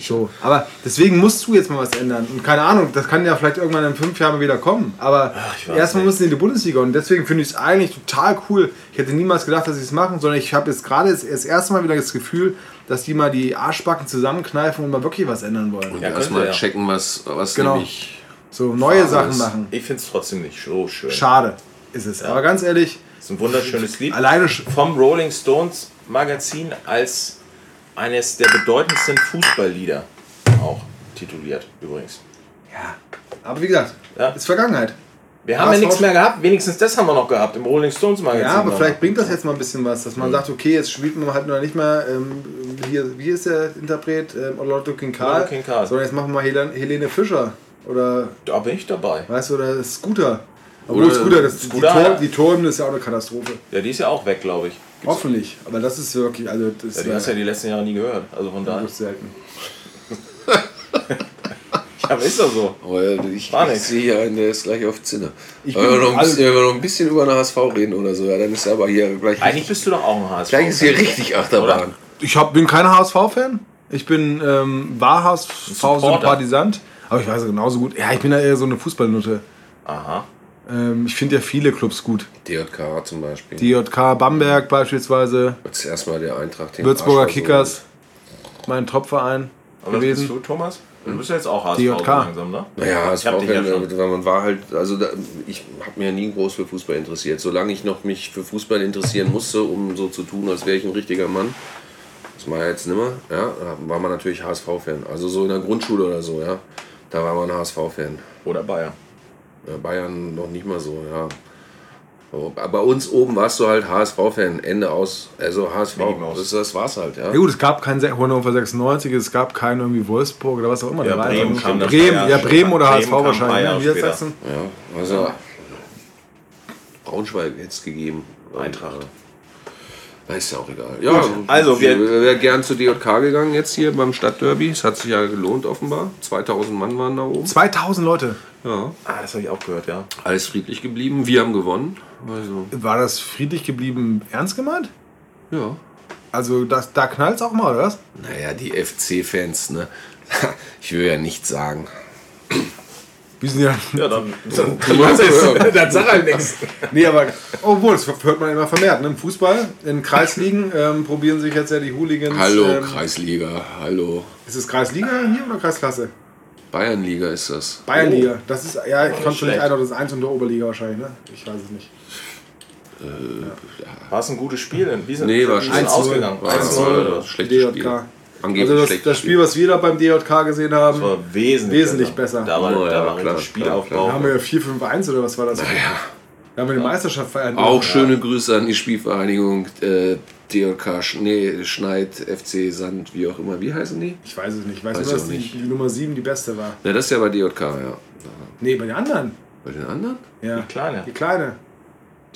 So, aber deswegen musst du jetzt mal was ändern. Und keine Ahnung, das kann ja vielleicht irgendwann in fünf Jahren wieder kommen. Aber weiß erstmal nicht. du in die Bundesliga. Und deswegen finde ich es eigentlich total cool. Ich hätte niemals gedacht, dass sie es machen, sondern ich habe jetzt gerade das, das erste Mal wieder das Gefühl, dass die mal die Arschbacken zusammenkneifen und mal wirklich was ändern wollen. Und Ja, erstmal ja. checken, was, was Genau. nämlich. So neue Sachen ist. machen. Ich finde es trotzdem nicht so schön. Schade ist es. Aber ganz ehrlich, Das ist ein wunderschönes Lied. alleine Vom Rolling Stones Magazin als eines der bedeutendsten Fußballlieder auch. tituliert, übrigens. Ja. Aber wie gesagt, Ja. ist Vergangenheit. Wir haben ja nichts mehr gehabt, wenigstens das haben wir noch gehabt im Rolling Stones Magazin. Ja, aber noch. vielleicht bringt das jetzt mal ein bisschen was, dass man sagt, okay, jetzt spielt man halt noch nicht mehr, ähm, hier, wie ist der Interpret? Ähm, Lotto King Karl. Sondern jetzt machen wir mal Helen, Helene Fischer. Oder, Da bin ich dabei. weißt du, oder Scooter. Obwohl Oder Scooter, das, Scooter, die, ja. Tor, die Torhymne ist ja auch eine Katastrophe. Ja, die ist ja auch weg, glaube ich. Hoffentlich. Aber das ist wirklich, also das Ja, die hast du ja die letzten Jahre nie gehört. Also von daher. selten. Ja, aber ist doch so. Aber ja, ich, sehe hier einen, der ist gleich auf Zinne. Ich Wenn wir, bin- noch ein also- bisschen, wenn wir noch ein bisschen über eine HSV reden oder so, ja, dann ist aber hier gleich, Eigentlich bist du doch auch ein HSV. gleich ist hier richtig Achterbahn. Ich hab, bin kein HSV-Fan. Ich bin ähm, war HSV-Sympathisant. Aber ich weiß ja genauso gut. Ja, ich bin ja eher so eine Fußballnutte. Aha. Ähm, ich finde ja viele Clubs gut. DJK zum Beispiel. DJK Bamberg beispielsweise. Jetzt erstmal der Eintracht. den Würzburger Arsch Kickers. Mein Topverein bist gewesen. du, Thomas? Du bist ja jetzt auch HSV DJK. langsam, ne? Naja, Ich hab dich ja HSV-Fan, schon. weil man war halt, also da, ich habe mir nie groß für Fußball interessiert. Solange ich noch mich für Fußball interessieren musste, um so zu tun, als wäre ich ein richtiger Mann, das war ja jetzt nimmer, ja, war man natürlich HSV-Fan. Also so in der Grundschule oder so, ja, da war man HSV-Fan. Oder Bayern. Ja, Bayern noch nicht mal so, ja. Aber bei uns oben warst du halt HSV-Fan, Ende aus. Also HSV, das, das war's halt, ja. Ja gut, es gab kein Se- Hannover 96, es gab keinen irgendwie Wolfsburg oder was auch immer. Ja, der war Bremen einfach- kam Bremen, ja. Bremen oder Bremen HSV wahrscheinlich. Jahre Ne? Ja, also Braunschweig hätte es gegeben. Eintracht. Na, ist ja auch egal. Ja, also wir- wären gern zu DJK gegangen jetzt hier beim Stadtderby. Es hat sich ja gelohnt offenbar. 2000 Mann waren da oben. 2000 Leute. Ja, Ah, das habe ich auch gehört, ja. alles friedlich geblieben. Wir haben gewonnen. Also, War das friedlich geblieben ernst gemeint? ja. Also das, da knallt es auch mal, oder was? Naja, die FC-Fans, ne? Ich will ja nichts sagen. Wie sind ja. Ja, dann, dann, dann, dann sag halt nichts. Nee, aber. Obwohl, das hört man immer vermehrt. Ne? Im Fußball, in Kreisligen ähm, probieren sich jetzt ja die Hooligans. Hallo, ähm, Kreisliga. Hallo. Ist es Kreisliga hier oder Kreisklasse? Bayernliga ist das. Bayernliga. Das ist, ja, ich kann schon nicht einordnen, das ist eins und der Oberliga wahrscheinlich, ne? Ich weiß es nicht. War es ein gutes Spiel? denn? Wie sind, Nee, war wie schlecht. ausgegangen? War 1-0 oder? ein schlechtes Spiel. DJK. Angeblich Also das, das Spiel, was wir da beim DJK gesehen haben, Das war wesentlich, Wesentlich besser. Da war, Oh, da ja, war klar, Spielaufbau. da haben wir ja 4-5-1 oder was war das? Ja. Da haben wir die Meisterschaft feiern Auch schöne Grüße an die Spielvereinigung äh, DJK Schnee, Schneid, FC Sand, wie auch immer. Wie heißen die? Ich weiß es nicht. Ich weiß, Weiß nur, dass auch die, nicht. die Nummer 7 die beste war. Ja, das ist ja bei DJK, ja. Nee, bei den anderen. Bei den anderen? Ja. Die kleine. Die kleine.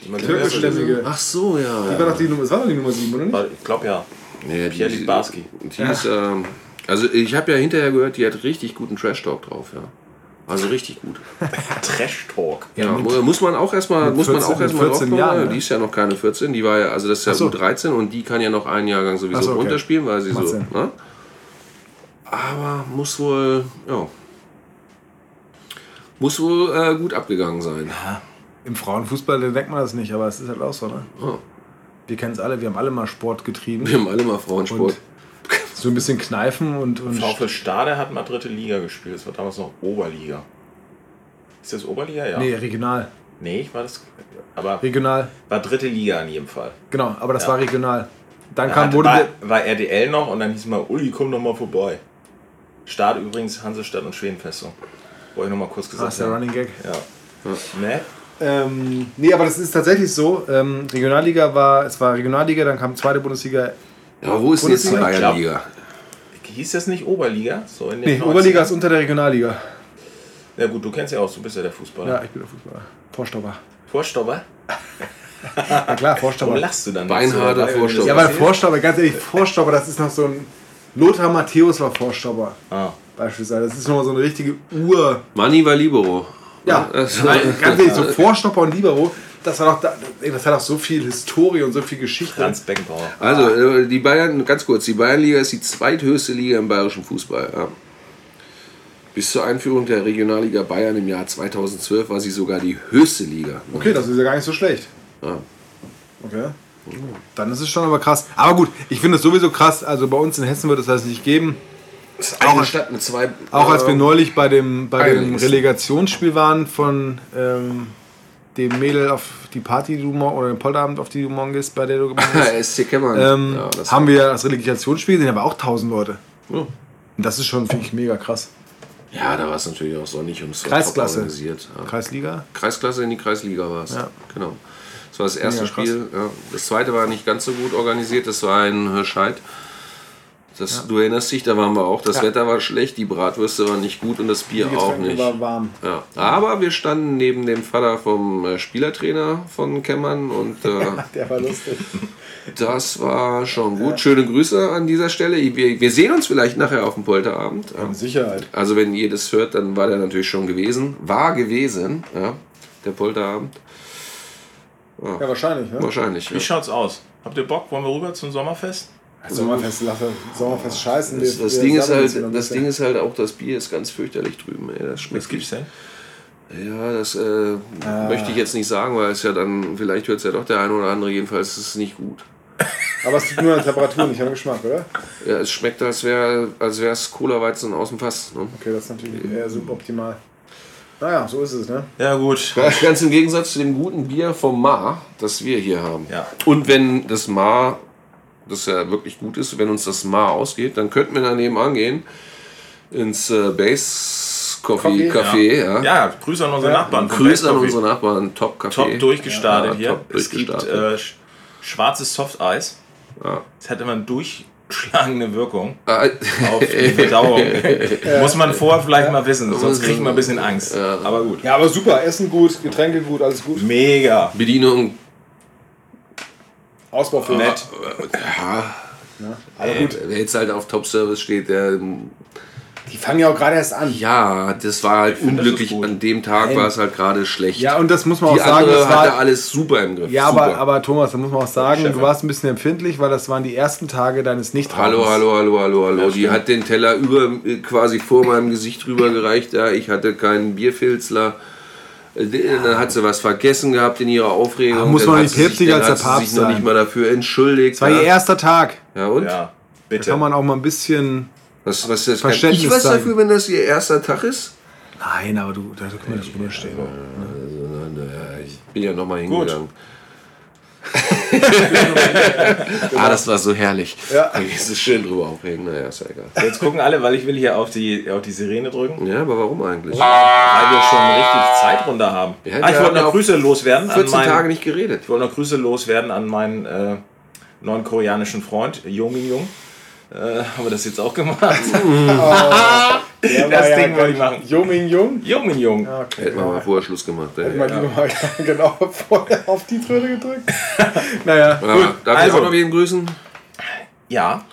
Die man Türkischstämmige. Ach so, ja. Die war doch die Nummer, das war doch die Nummer 7, oder nicht? Ich glaube ja. Nee, Pierre Littbarski. Die ist, ähm, also ich habe ja hinterher gehört, die hat richtig guten Trash-Talk drauf, ja. Also richtig gut. Trash Talk. Ja, mu- muss man auch erstmal, muss man 14 auch erstmal mit 14 drauf kommen. Jahren, ne? Die ist ja noch keine 14, die war ja, also das ist ja so. U13 und die kann ja noch einen Jahrgang sowieso so, okay. runterspielen, weil sie Macht so. Ne? Aber muss wohl, ja. Muss wohl äh, gut abgegangen sein. Im Frauenfußball denkt man das nicht, aber es ist halt auch so, ne? Ja. Wir kennen es alle, wir haben alle mal Sport getrieben. Wir haben alle mal Frauensport. Und so ein bisschen kneifen und, und VfL Stade hat mal dritte Liga gespielt. Das war damals noch Oberliga. Ist das Oberliga? Ja. Nee, regional. Nee, ich war das. Aber Regional, war dritte Liga in jedem Fall. genau, aber das Ja. war regional. Dann Da kam, wurde war, war RDL noch und dann hieß mal, Uli, komm doch mal vorbei. Stade übrigens Hansestadt und Schwedenfestung. Wollte ich noch mal kurz ah, gesagt ist der. Running Gag. Ja. Ne? Ähm, nee, aber das ist tatsächlich so. Ähm, Regionalliga war, es war Regionalliga, dann kam zweite Bundesliga. Ja, aber wo ist denn jetzt die Bayernliga? Hieß das nicht Oberliga? So in Nee, 90ern? Oberliga ist unter der Regionalliga. Ja gut, du kennst ja auch, du bist ja der Fußballer. Ja, ich bin der Fußballer. Vorstopper. Vorstopper? Ja klar, Warum Vorstopper. lachst du dann? Beinharder so? Vorstopper. Ja, weil Vorstopper, ganz ehrlich, Vorstopper, das ist noch so ein. Lothar Matthäus war Vorstopper, Ah. beispielsweise. Das ist nochmal so eine richtige Ur. Manni war Libero. Ja, Das- Nein, ganz ehrlich, so Vorstopper und Libero, das, war doch das hat doch so viel Historie und so viel Geschichte. Franz Beckenbauer. Also, äh, die Bayern, ganz kurz, die Bayernliga ist die zweithöchste Liga im bayerischen Fußball. Ja. Bis zur Einführung der Regionalliga Bayern im Jahr 2012 war sie sogar die höchste Liga. Okay, das ist ja gar nicht so schlecht. Ja. Okay. Dann ist es schon aber krass. Aber gut, ich finde es sowieso krass. Also bei uns in Hessen wird es das nicht geben. Eine Stadt mit zwei. Auch als wir äh, neulich bei dem, bei dem. Relegationsspiel waren von ähm, dem Mädel auf die Party, die du morgen, oder den Polterabend, auf die du morgen gehst, bei der du gemacht hast, SC Kämmern. ähm, ja, das haben wir das Relegationsspiel gesehen, aber auch 1000 Leute. Und das ist schon, finde ich, mega krass. Ja, da war es natürlich auch sonnig und es war Kreisklasse. organisiert. Ja. Kreisliga? Kreisklasse in die Kreisliga war es. Ja. Genau. Das war das erste Mega. Spiel. Ja. Das zweite war nicht ganz so gut organisiert. Das war in Hirscheid. Das, Du erinnerst dich, da waren wir auch. Das Ja. Wetter war schlecht, die Bratwürste waren nicht gut und das Bier Die auch nicht. war warm. Ja. Aber wir standen neben dem Vater vom äh, Spielertrainer von Kemmern und äh, Der war lustig. das war schon gut. Schöne Grüße an dieser Stelle. Wir, wir sehen uns vielleicht nachher auf dem Polterabend. Ja. Mit Sicherheit. Also wenn ihr das hört, dann war der natürlich schon gewesen. War gewesen, ja, der Polterabend. Ja, wahrscheinlich, ne? Wahrscheinlich. Ja. Wie schaut's aus? Habt ihr Bock? Wollen wir rüber zum Sommerfest? Sommerfest, Lache, Sommerfest scheißen. Das, wir- das, wir Ding ist halt, das. Ding ist halt auch, das Bier ist ganz fürchterlich drüben. Ey. Das schmeckt Was gibt's denn? Ja, das äh, möchte ich jetzt nicht sagen, weil es ja dann, vielleicht hört es ja doch der eine oder andere, jedenfalls ist es nicht gut. Aber es liegt nur an der Temperatur, nicht am Geschmack, oder? Ja, es schmeckt, als wäre als es Cola-Weizen aus dem Fass. Ne? Okay, das ist natürlich eher suboptimal. Naja, so ist es, ne? Ja, gut. Ganz, ganz im Gegensatz zu dem guten Bier vom Mar, das wir hier haben. Ja. Und wenn das Mar, das ja wirklich gut ist, wenn uns das Mar ausgeht, dann könnten wir daneben angehen ins äh, Base Coffee Café. Ja. Ja, Grüße an unsere Ja. Nachbarn. Grüße an unsere Nachbarn, Top Café. Top durchgestartet Ja, hier. top es gibt durchgestartet. äh, sch- schwarzes Softeis. Ja. Es hat immer eine durchschlagende Wirkung Äh, auf die Verdauung. Muss man vorher vielleicht mal wissen, sonst kriegt man ein bisschen Angst. Aber gut. Ja, aber super. Essen gut, Getränke gut, alles gut. Mega. Bedienung, Ausbaufähig. Nett. ja, Aber gut. wer jetzt halt auf Top Service steht, der Die fangen ja auch gerade erst an. Ja, das war halt finde, unglücklich. An dem Tag Nein. war es halt gerade schlecht. Ja, und das muss man die auch sagen. andere Das hatte war, alles super im Griff. ja, super. aber, aber Thomas, da muss man auch sagen, Chef. du warst ein bisschen empfindlich, weil das waren die ersten Tage deines nicht Hallo, hallo, hallo, hallo, hallo. Die stimmt. hat den Teller über äh, quasi vor meinem Gesicht rüber gereicht. Ja, ich hatte keinen Bierfilzler. Äh, Dann hat sie was vergessen gehabt in ihrer Aufregung. Ah, muss man nicht päpstlicher als hat der sie Papst sich noch sein. nicht mal dafür entschuldigt. Das war ja. ihr erster Tag. ja, und? Ja, bitte. Kann man auch mal ein bisschen. Was, was das Verständnis ich was zeigen. dafür, wenn das ihr erster Tag ist? Nein, aber du, da können wir nicht drüber stehen. Ja, ich bin ja nochmal Gut. Ah, das war so herrlich. Ja. Es ist schön drüber aufregen. Naja, ist ja egal. Jetzt gucken alle, weil ich will hier auf die, auf die Sirene drücken. Ja, aber warum eigentlich? Weil wir schon richtig Zeit runter haben. Ja, ah, ich wollte noch Grüße loswerden. 14 an meinen, Tage nicht geredet. Ich wollte noch Grüße loswerden an meinen äh, neuen koreanischen Freund, Yomin Jung. Äh, haben wir das jetzt auch gemacht? Der Das Ding wollte ich machen. Jungmin Jung. Yomin Jung. Ja, okay. Hätten wir mal vorher Schluss gemacht. Ey. Mal lieber mal genau vorher auf die Tröte gedrückt. naja, Ja, Gut, darf also. ich auch noch wen grüßen? Ja,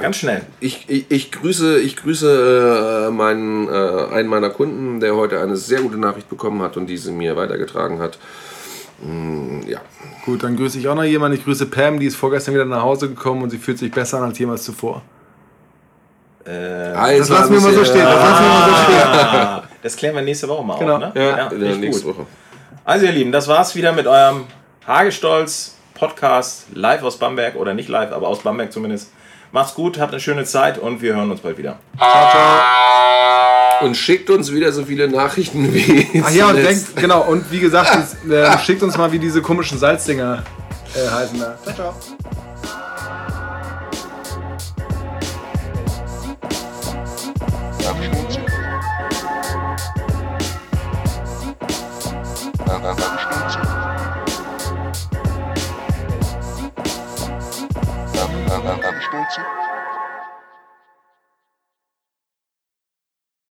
ganz schnell. Ich, ich, ich grüße, ich grüße äh, meinen, äh, einen meiner Kunden, der heute eine sehr gute Nachricht bekommen hat und diese mir weitergetragen hat. Mm, ja, gut, dann grüße ich auch noch jemanden. Ich grüße Pam, die ist vorgestern wieder nach Hause gekommen und sie fühlt sich besser an als jemals zuvor. Äh, Also, Das lassen wir mal so stehen. Das lassen wir mal so stehen. ah, das klären wir nächste Woche mal Genau. auf. Ne? Ja, ja ich nächste gut. Woche. Also ihr Lieben, das war's wieder mit eurem Hagestolz Podcast live aus Bamberg oder nicht live, aber aus Bamberg zumindest. Macht's gut, habt eine schöne Zeit und wir hören uns bald wieder. Und schickt uns wieder so viele Nachrichten wie. Ach ja, und denkt, genau, und wie gesagt, das, äh, schickt uns mal, wie diese komischen Salzdinger äh, heißen da. Ciao, ciao.